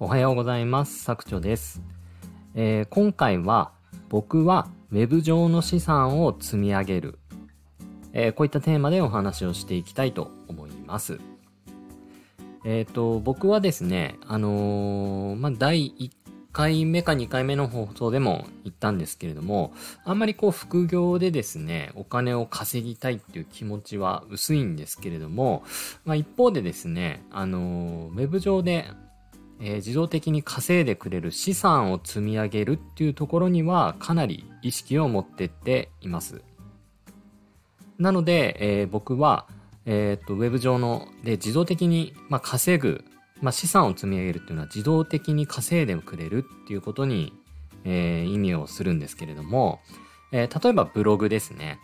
おはようございます。作長です。えー今回は僕は Web 上の資産を積み上げる、えーこういったテーマでお話をしていきたいと思います。えっ、と、僕はですね、あのまあ、第1回目か2回目の放送でも言ったんですけれども、あんまりこう副業でですね、お金を稼ぎたいっていう気持ちは薄いんですけれども、まあ、一方でですね、あのーウェブ上で、えー自動的に稼いでくれる資産を積み上げるっていうところにはかなり意識を持ってっています。なので、えー僕は、えーと、ウェブ上ので自動的に、まあ、稼ぐ、まあ、資産を積み上げるっていうのは自動的に稼いでくれるっていうことに、えー意味をするんですけれども、えー例えばブログですね。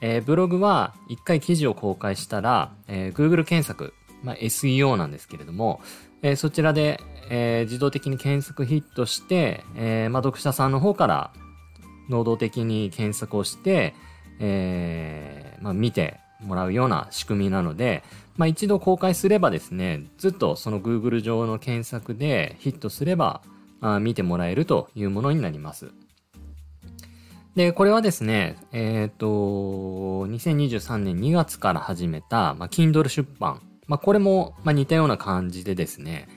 えーブログは一回記事を公開したら、えー Google 検索、まあ、SEO なんですけれども、えーそちらで、えー自動的に検索ヒットして、えーまあ、読者さんの方から能動的に検索をして、えまあ、見てもらうような仕組みなので、まあ、一度公開すればですね、ずっとその Google 上の検索でヒットすれば、あ見てもらえるというものになります。で、これはですね、えっ、と、2023年2月から始めた、まあ、Kindle 出版。まあ、これも、ま、似たような感じでですね、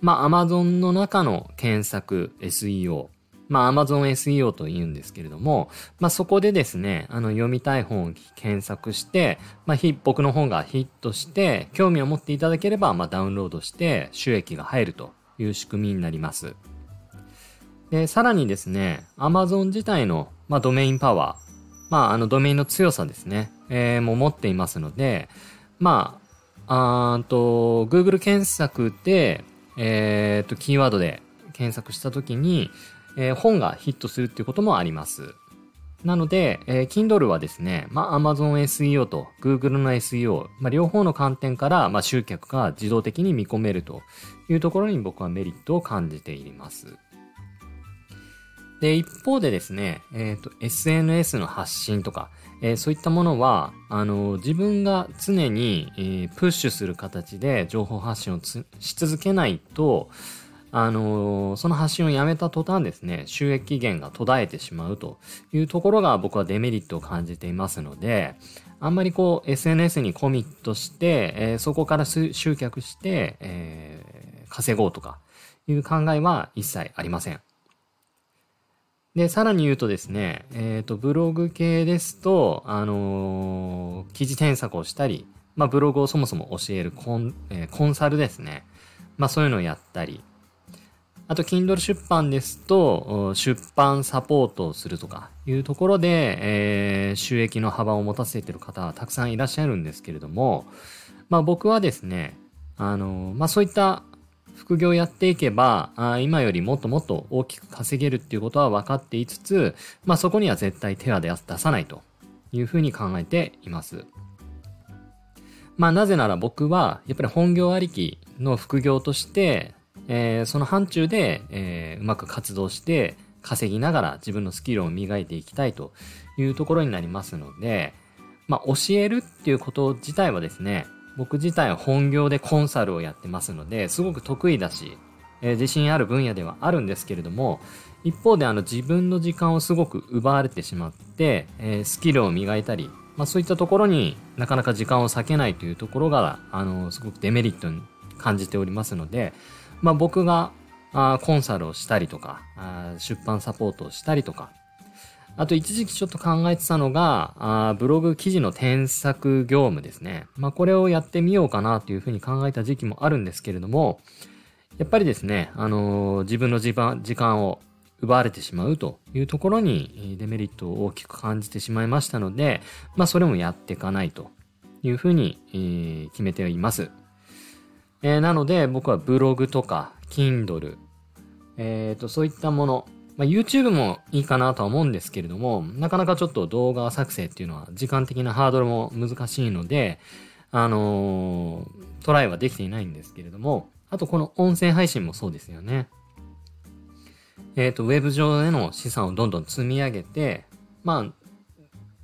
まあ、Amazon の中の検索 SEO。まあ、Amazon SEO と言うんですけれども、まあ、そこでですね、あの、読みたい本を検索して、まあ、ひ僕の本がヒットして、興味を持っていただければ、まあ、ダウンロードして収益が入るという仕組みになります。で、さらにですね、Amazon 自体の、まあ、ドメインパワー、まあ、あの、ドメインの強さですね、えーも持っていますので、まあ、あーと、Google 検索で、えーと、キーワードで検索したときに、えー本がヒットするっていうこともあります。なので、えー Kindle はですね、まあ、Amazon SEO と Google の SEO、まあ、両方の観点から、まあ、集客が自動的に見込めるというところに僕はメリットを感じています。で、一方でですね、えっ、と、SNS の発信とか、えーそういったものは、あの、自分が常に、えープッシュする形で情報発信をし続けないと、あのその発信をやめた途端ですね、収益源が途絶えてしまうというところが僕はデメリットを感じていますので、あんまりこう SNS にコミットして、えーそこから集客して、えー稼ごうとかいう考えは一切ありません。で、さらに言うとですね、えっ、と、ブログ系ですと、あのー記事添削をしたり、まあ、ブログをそもそも教えるコン,、えーコンサルですね。まあ、そういうのをやったり、あと、Kindle 出版ですと、出版サポートをするとかいうところで、えー収益の幅を持たせている方はたくさんいらっしゃるんですけれども、まあ僕はですね、あの、まあそういった副業やっていけば、あ今よりもっともっと大きく稼げるっていうことは分かっていつつ、まあそこには絶対手は出さないというふうに考えています。まあなぜなら僕はやっぱり本業ありきの副業として、えーその範疇で、えーうまく活動して稼ぎながら自分のスキルを磨いていきたいというところになりますので、まあ教えるっていうこと自体はですね、僕自体は本業でコンサルをやってますので、すごく得意だし、えー自信ある分野ではあるんですけれども、一方であの自分の時間をすごく奪われてしまって、えースキルを磨いたり、まあそういったところになかなか時間を割けないというところが、あの、すごくデメリットに感じておりますので、まあ僕があコンサルをしたりとか、あ出版サポートをしたりとか、あと一時期ちょっと考えてたのが、あブログ記事の添削業務ですね。まあこれをやってみようかなというふうに考えた時期もあるんですけれども、やっぱりですね、あのー自分の時間時間を奪われてしまうというところにデメリットを大きく感じてしまいましたので、まあそれもやっていかないというふうに、えー決めています。えーなので僕はブログとか Kindle、えーと、そういったもの、まあ、YouTube もいいかなとは思うんですけれども、なかなかちょっと動画作成っていうのは時間的なハードルも難しいので、あのートライはできていないんですけれども、あとこの音声配信もそうですよね。えっ、と、ウェブ上での資産をどんどん積み上げて、まあ、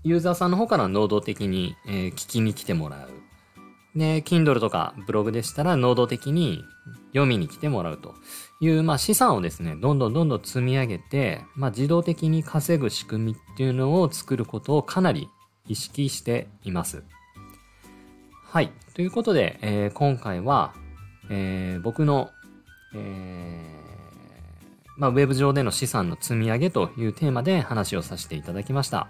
ユーザーさんの方から能動的に、えー聞きに来てもらう。で、Kindle とかブログでしたら能動的に読みに来てもらうという、まあ、資産をですね、どんどんどんどん積み上げて、まあ、自動的に稼ぐ仕組みっていうのを作ることをかなり意識しています。はい。ということで、えー、今回は、えー、僕の、えー、まあ、ウェブ上での資産の積み上げというテーマで話をさせていただきました。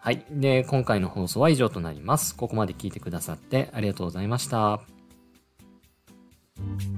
はい。で、今回の放送は以上となります。ここまで聞いてくださってありがとうございました。thank you